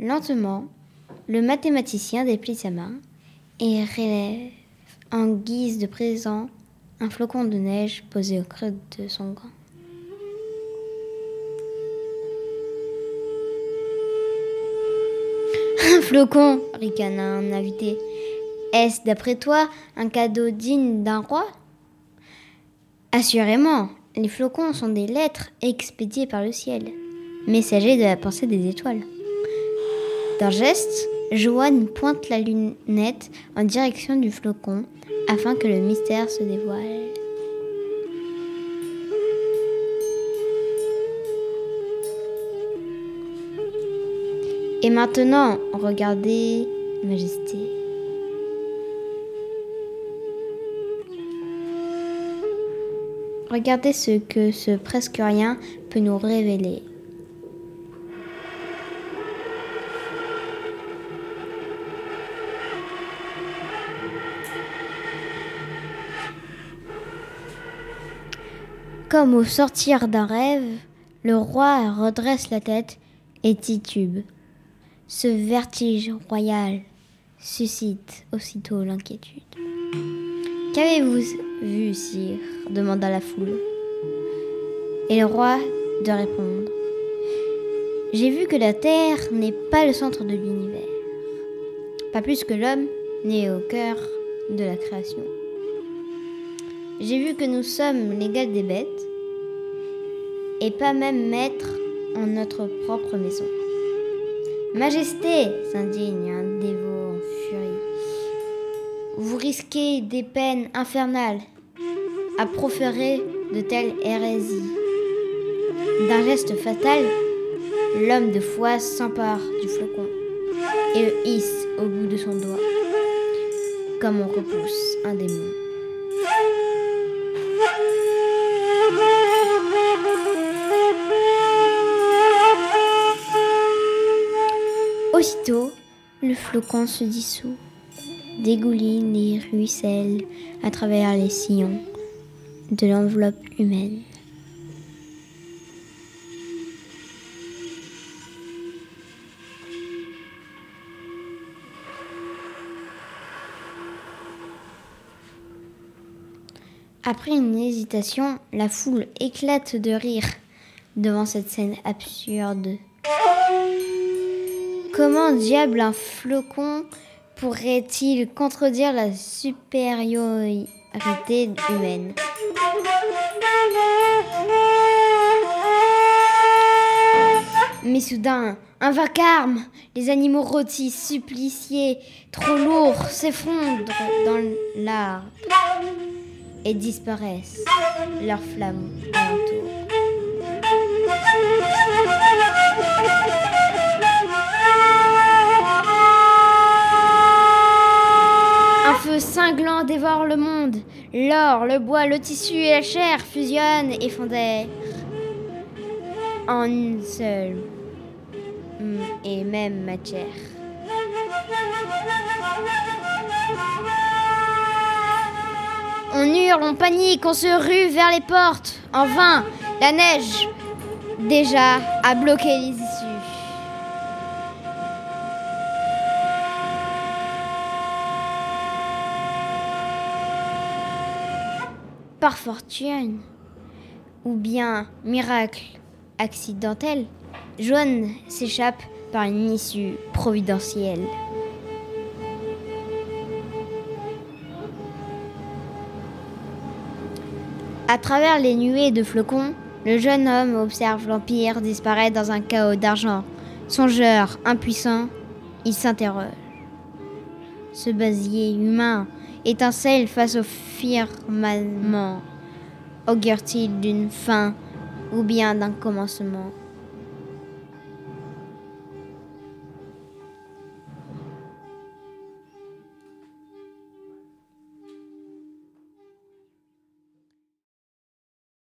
Lentement, le mathématicien déplie sa main et relève en guise de présent un flocon de neige posé au creux de son gant. Un flocon, ricana un invité. Est-ce, d'après toi, un cadeau digne d'un roi? Assurément, les flocons sont des lettres expédiées par le ciel, messagers de la pensée des étoiles. D'un geste, Joanne pointe la lunette en direction du flocon afin que le mystère se dévoile. Et maintenant, regardez, Majesté. Regardez ce que ce presque rien peut nous révéler. Comme au sortir d'un rêve, le roi redresse la tête et titube. Ce vertige royal suscite aussitôt l'inquiétude. Qu'avez-vous vu, sire demanda la foule. Et le roi de répondre. J'ai vu que la Terre n'est pas le centre de l'univers, pas plus que l'homme n'est au cœur de la création. J'ai vu que nous sommes l'égal des bêtes et pas même maîtres en notre propre maison. Majesté, s'indigne un dévot en furie, vous risquez des peines infernales à proférer de telles hérésies. D'un geste fatal, l'homme de foi s'empare du flocon et le hisse au bout de son doigt, comme on repousse un démon. Le flocon se dissout, dégouline et ruisselle à travers les sillons de l'enveloppe humaine. Après une hésitation, la foule éclate de rire devant cette scène absurde. Comment diable un flocon pourrait-il contredire la supériorité humaine Mais soudain, un vacarme, les animaux rôtis, suppliciés, trop lourds, s'effondrent dans l'arbre et disparaissent, leurs flammes alentour. Cinglant dévore le monde. L'or, le bois, le tissu et la chair fusionnent et fondèrent en une seule mm, et même matière. On hurle, on panique, on se rue vers les portes. En vain, la neige déjà a bloqué les Par fortune, ou bien miracle accidentel, Joanne s'échappe par une issue providentielle. À travers les nuées de flocons, le jeune homme observe l'Empire disparaître dans un chaos d'argent. Songeur, impuissant, il s'interroge. Ce basier humain étincelle face au firmament. Augure-t-il d'une fin ou bien d'un commencement?